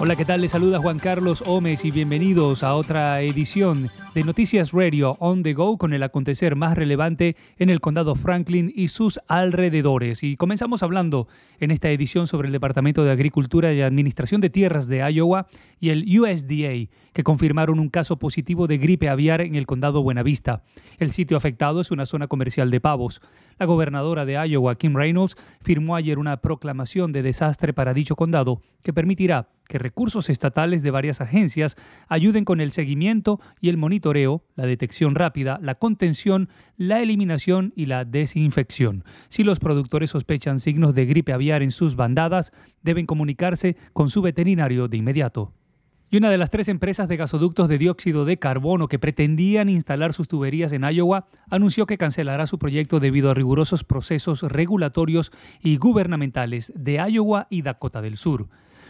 Hola, ¿qué tal? Les saluda Juan Carlos Gómez y bienvenidos a otra edición de Noticias Radio On the Go con el acontecer más relevante en el condado Franklin y sus alrededores. Y comenzamos hablando en esta edición sobre el Departamento de Agricultura y Administración de Tierras de Iowa y el USDA, que confirmaron un caso positivo de gripe aviar en el condado Buenavista. El sitio afectado es una zona comercial de pavos. La gobernadora de Iowa, Kim Reynolds, firmó ayer una proclamación de desastre para dicho condado que permitirá que recursos estatales de varias agencias ayuden con el seguimiento y el monitoreo, la detección rápida, la contención, la eliminación y la desinfección. Si los productores sospechan signos de gripe aviar en sus bandadas, deben comunicarse con su veterinario de inmediato. Y una de las tres empresas de gasoductos de dióxido de carbono que pretendían instalar sus tuberías en Iowa anunció que cancelará su proyecto debido a rigurosos procesos regulatorios y gubernamentales de Iowa y Dakota del Sur.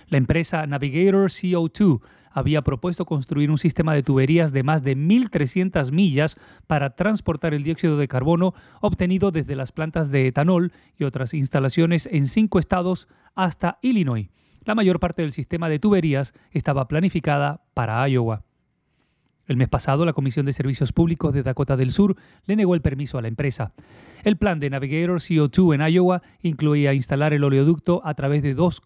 La empresa Navigator CO2 había propuesto construir un sistema de tuberías de más de 1.300 millas para transportar el dióxido de carbono obtenido desde las plantas de etanol y otras instalaciones en cinco estados hasta Illinois. La mayor parte del sistema de tuberías estaba planificada para Iowa. El mes pasado, la Comisión de Servicios Públicos de Dakota del Sur le negó el permiso a la empresa. El plan de Navigator CO2 en Iowa incluía instalar el oleoducto a través de dos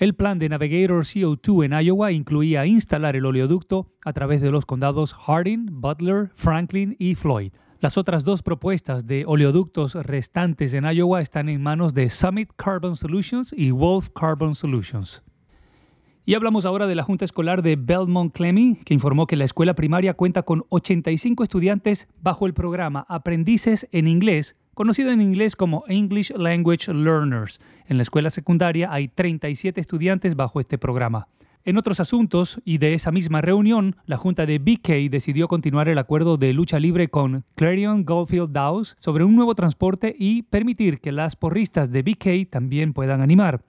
el plan de Navigator CO2 en Iowa incluía instalar el oleoducto a través de los condados Harding, Butler, Franklin y Floyd. Las otras dos propuestas de oleoductos restantes en Iowa están en manos de Summit Carbon Solutions y Wolf Carbon Solutions. Y hablamos ahora de la Junta Escolar de Belmont Clemmy, que informó que la escuela primaria cuenta con 85 estudiantes bajo el programa Aprendices en Inglés conocido en inglés como English Language Learners. En la escuela secundaria hay 37 estudiantes bajo este programa. En otros asuntos y de esa misma reunión, la Junta de BK decidió continuar el acuerdo de lucha libre con Clarion Goldfield Dowes sobre un nuevo transporte y permitir que las porristas de BK también puedan animar.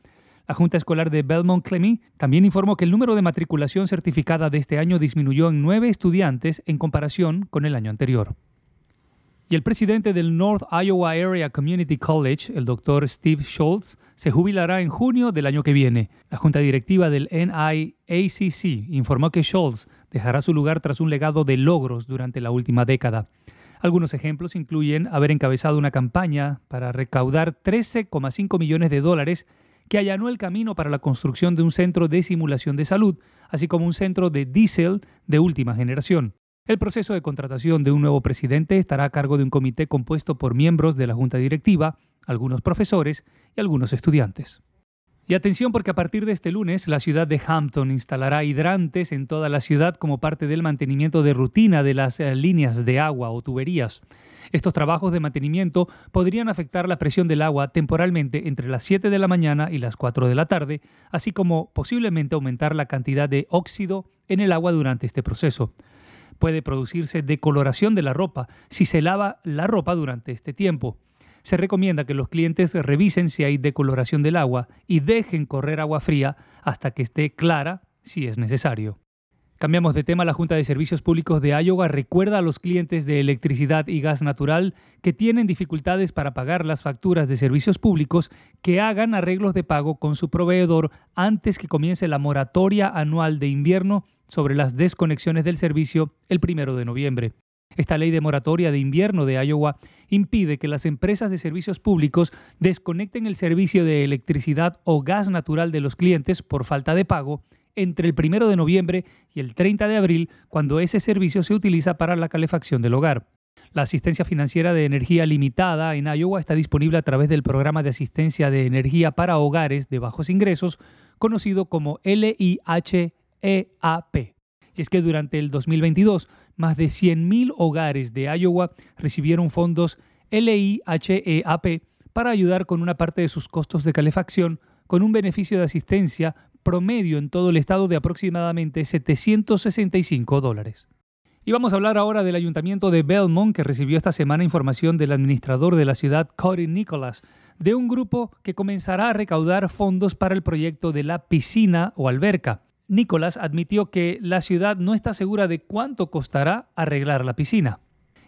La Junta Escolar de Belmont Clemmy también informó que el número de matriculación certificada de este año disminuyó en nueve estudiantes en comparación con el año anterior. Y el presidente del North Iowa Area Community College, el doctor Steve Schultz, se jubilará en junio del año que viene. La junta directiva del NIACC informó que Schultz dejará su lugar tras un legado de logros durante la última década. Algunos ejemplos incluyen haber encabezado una campaña para recaudar 13,5 millones de dólares que allanó el camino para la construcción de un centro de simulación de salud, así como un centro de diésel de última generación. El proceso de contratación de un nuevo presidente estará a cargo de un comité compuesto por miembros de la junta directiva, algunos profesores y algunos estudiantes. Y atención porque a partir de este lunes la ciudad de Hampton instalará hidrantes en toda la ciudad como parte del mantenimiento de rutina de las eh, líneas de agua o tuberías. Estos trabajos de mantenimiento podrían afectar la presión del agua temporalmente entre las 7 de la mañana y las 4 de la tarde, así como posiblemente aumentar la cantidad de óxido en el agua durante este proceso puede producirse decoloración de la ropa si se lava la ropa durante este tiempo. Se recomienda que los clientes revisen si hay decoloración del agua y dejen correr agua fría hasta que esté clara si es necesario. Cambiamos de tema. La Junta de Servicios Públicos de Iowa recuerda a los clientes de electricidad y gas natural que tienen dificultades para pagar las facturas de servicios públicos que hagan arreglos de pago con su proveedor antes que comience la moratoria anual de invierno sobre las desconexiones del servicio el primero de noviembre. Esta ley de moratoria de invierno de Iowa impide que las empresas de servicios públicos desconecten el servicio de electricidad o gas natural de los clientes por falta de pago entre el primero de noviembre y el 30 de abril, cuando ese servicio se utiliza para la calefacción del hogar. La asistencia financiera de energía limitada en Iowa está disponible a través del programa de asistencia de energía para hogares de bajos ingresos, conocido como LIH EAP. Y es que durante el 2022, más de 100.000 hogares de Iowa recibieron fondos LIHEAP para ayudar con una parte de sus costos de calefacción, con un beneficio de asistencia promedio en todo el estado de aproximadamente 765 dólares. Y vamos a hablar ahora del ayuntamiento de Belmont, que recibió esta semana información del administrador de la ciudad, Cody Nicholas, de un grupo que comenzará a recaudar fondos para el proyecto de la piscina o alberca. Nicolás admitió que la ciudad no está segura de cuánto costará arreglar la piscina.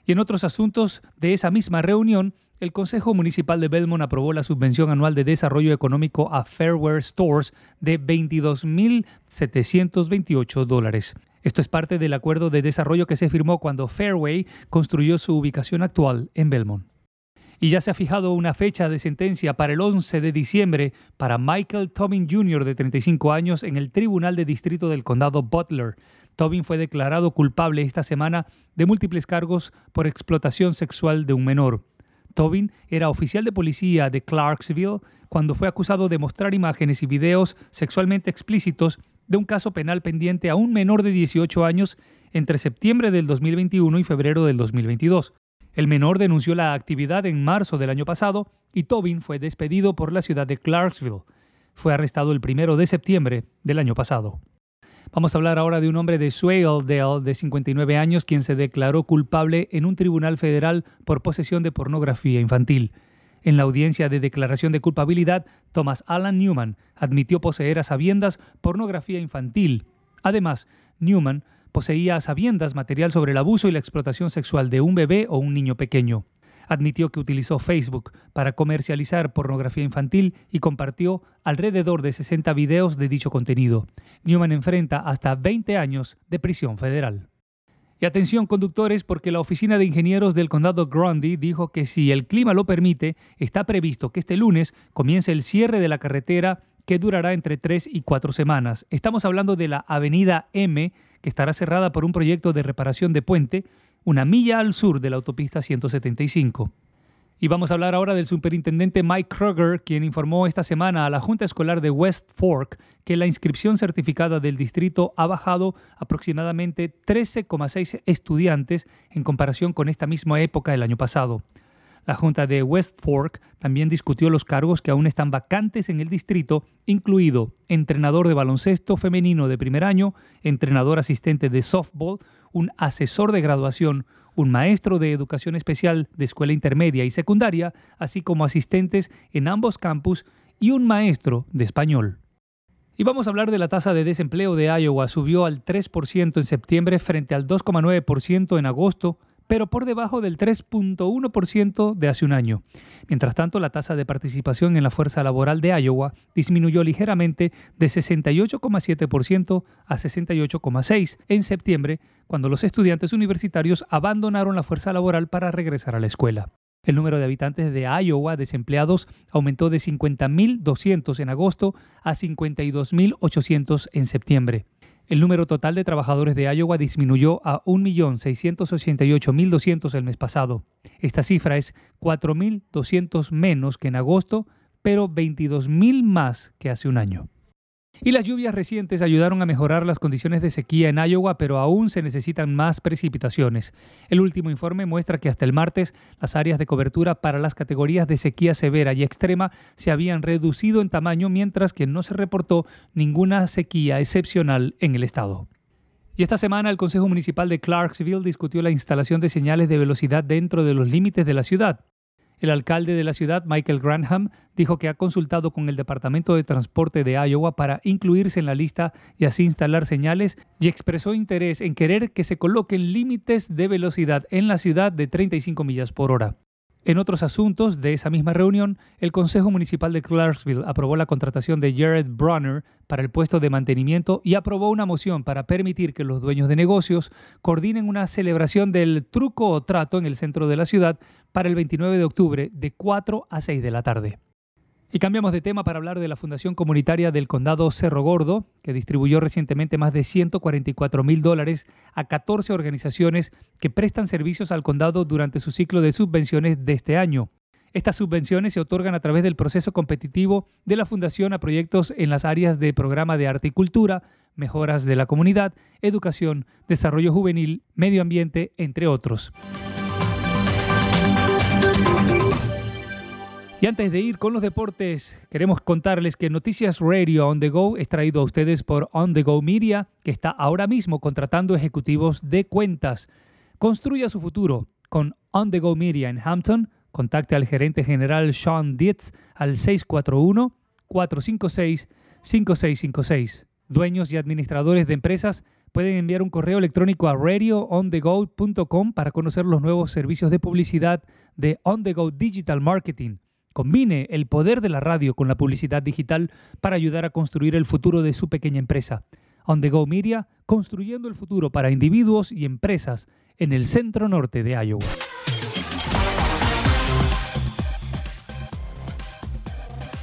Y en otros asuntos de esa misma reunión, el Consejo Municipal de Belmont aprobó la subvención anual de desarrollo económico a Fairware Stores de 22.728 dólares. Esto es parte del acuerdo de desarrollo que se firmó cuando Fairway construyó su ubicación actual en Belmont. Y ya se ha fijado una fecha de sentencia para el 11 de diciembre para Michael Tobin Jr. de 35 años en el Tribunal de Distrito del Condado Butler. Tobin fue declarado culpable esta semana de múltiples cargos por explotación sexual de un menor. Tobin era oficial de policía de Clarksville cuando fue acusado de mostrar imágenes y videos sexualmente explícitos de un caso penal pendiente a un menor de 18 años entre septiembre del 2021 y febrero del 2022. El menor denunció la actividad en marzo del año pasado y Tobin fue despedido por la ciudad de Clarksville. Fue arrestado el primero de septiembre del año pasado. Vamos a hablar ahora de un hombre de Swaledale de 59 años quien se declaró culpable en un tribunal federal por posesión de pornografía infantil. En la audiencia de declaración de culpabilidad, Thomas Alan Newman admitió poseer a sabiendas pornografía infantil. Además, Newman poseía sabiendas material sobre el abuso y la explotación sexual de un bebé o un niño pequeño admitió que utilizó Facebook para comercializar pornografía infantil y compartió alrededor de 60 videos de dicho contenido. Newman enfrenta hasta 20 años de prisión federal. Y atención conductores porque la Oficina de Ingenieros del Condado Grundy dijo que si el clima lo permite, está previsto que este lunes comience el cierre de la carretera que durará entre tres y cuatro semanas. Estamos hablando de la Avenida M, que estará cerrada por un proyecto de reparación de puente, una milla al sur de la autopista 175. Y vamos a hablar ahora del superintendente Mike Kruger, quien informó esta semana a la Junta Escolar de West Fork que la inscripción certificada del distrito ha bajado aproximadamente 13,6 estudiantes en comparación con esta misma época del año pasado. La Junta de West Fork también discutió los cargos que aún están vacantes en el distrito, incluido entrenador de baloncesto femenino de primer año, entrenador asistente de softball, un asesor de graduación, un maestro de educación especial de escuela intermedia y secundaria, así como asistentes en ambos campus y un maestro de español. Y vamos a hablar de la tasa de desempleo de Iowa. Subió al 3% en septiembre frente al 2,9% en agosto, pero por debajo del 3.1% de hace un año. Mientras tanto, la tasa de participación en la fuerza laboral de Iowa disminuyó ligeramente de 68,7% a 68,6% en septiembre, cuando los estudiantes universitarios abandonaron la fuerza laboral para regresar a la escuela. El número de habitantes de Iowa desempleados aumentó de 50.200 en agosto a 52.800 en septiembre. El número total de trabajadores de Iowa disminuyó a 1.688.200 el mes pasado. Esta cifra es 4.200 menos que en agosto, pero 22.000 más que hace un año. Y las lluvias recientes ayudaron a mejorar las condiciones de sequía en Iowa, pero aún se necesitan más precipitaciones. El último informe muestra que hasta el martes las áreas de cobertura para las categorías de sequía severa y extrema se habían reducido en tamaño, mientras que no se reportó ninguna sequía excepcional en el estado. Y esta semana el Consejo Municipal de Clarksville discutió la instalación de señales de velocidad dentro de los límites de la ciudad. El alcalde de la ciudad, Michael Granham, dijo que ha consultado con el Departamento de Transporte de Iowa para incluirse en la lista y así instalar señales y expresó interés en querer que se coloquen límites de velocidad en la ciudad de 35 millas por hora. En otros asuntos de esa misma reunión, el Consejo Municipal de Clarksville aprobó la contratación de Jared Brunner para el puesto de mantenimiento y aprobó una moción para permitir que los dueños de negocios coordinen una celebración del truco o trato en el centro de la ciudad para el 29 de octubre de 4 a 6 de la tarde. Y cambiamos de tema para hablar de la Fundación Comunitaria del Condado Cerro Gordo, que distribuyó recientemente más de 144 mil dólares a 14 organizaciones que prestan servicios al condado durante su ciclo de subvenciones de este año. Estas subvenciones se otorgan a través del proceso competitivo de la Fundación a proyectos en las áreas de programa de arte y cultura, mejoras de la comunidad, educación, desarrollo juvenil, medio ambiente, entre otros. Y antes de ir con los deportes, queremos contarles que Noticias Radio On The Go es traído a ustedes por On The Go Media, que está ahora mismo contratando ejecutivos de cuentas. Construya su futuro con On The Go Media en Hampton. Contacte al gerente general Sean Dietz al 641-456-5656. Dueños y administradores de empresas Pueden enviar un correo electrónico a radioonthego.com para conocer los nuevos servicios de publicidad de On The Go Digital Marketing. Combine el poder de la radio con la publicidad digital para ayudar a construir el futuro de su pequeña empresa. On The Go Media, construyendo el futuro para individuos y empresas en el centro norte de Iowa.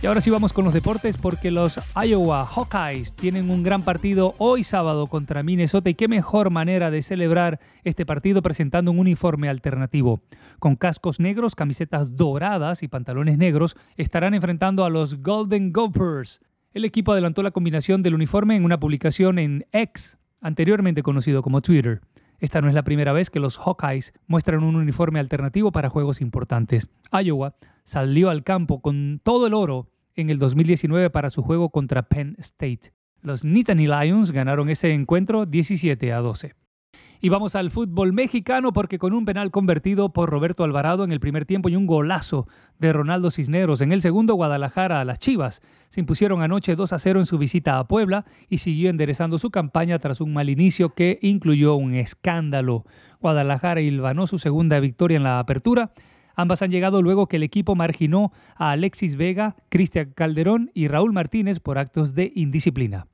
Y ahora sí vamos con los deportes porque los Iowa Hawkeyes tienen un gran partido hoy sábado contra Minnesota y qué mejor manera de celebrar este partido presentando un uniforme alternativo. Con cascos negros, camisetas doradas y pantalones negros estarán enfrentando a los Golden Gophers. El equipo adelantó la combinación del uniforme en una publicación en X, anteriormente conocido como Twitter. Esta no es la primera vez que los Hawkeyes muestran un uniforme alternativo para juegos importantes. Iowa salió al campo con todo el oro en el 2019 para su juego contra Penn State. Los Nittany Lions ganaron ese encuentro 17 a 12. Y vamos al fútbol mexicano porque con un penal convertido por Roberto Alvarado en el primer tiempo y un golazo de Ronaldo Cisneros en el segundo, Guadalajara a las Chivas se impusieron anoche 2 a 0 en su visita a Puebla y siguió enderezando su campaña tras un mal inicio que incluyó un escándalo. Guadalajara hilvanó su segunda victoria en la apertura. Ambas han llegado luego que el equipo marginó a Alexis Vega, Cristian Calderón y Raúl Martínez por actos de indisciplina.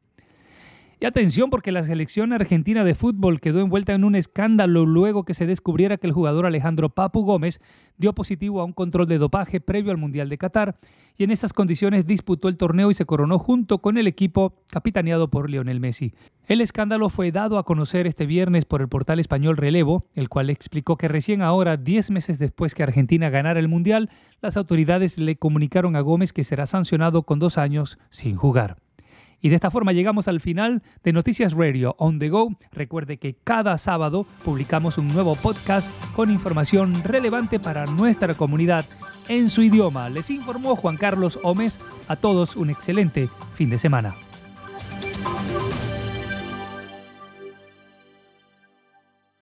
Y atención porque la selección argentina de fútbol quedó envuelta en un escándalo luego que se descubriera que el jugador Alejandro Papu Gómez dio positivo a un control de dopaje previo al Mundial de Qatar y en esas condiciones disputó el torneo y se coronó junto con el equipo capitaneado por Lionel Messi. El escándalo fue dado a conocer este viernes por el portal español Relevo, el cual explicó que recién ahora, 10 meses después que Argentina ganara el Mundial, las autoridades le comunicaron a Gómez que será sancionado con dos años sin jugar. Y de esta forma llegamos al final de Noticias Radio On The Go. Recuerde que cada sábado publicamos un nuevo podcast con información relevante para nuestra comunidad en su idioma. Les informó Juan Carlos Gómez. A todos un excelente fin de semana.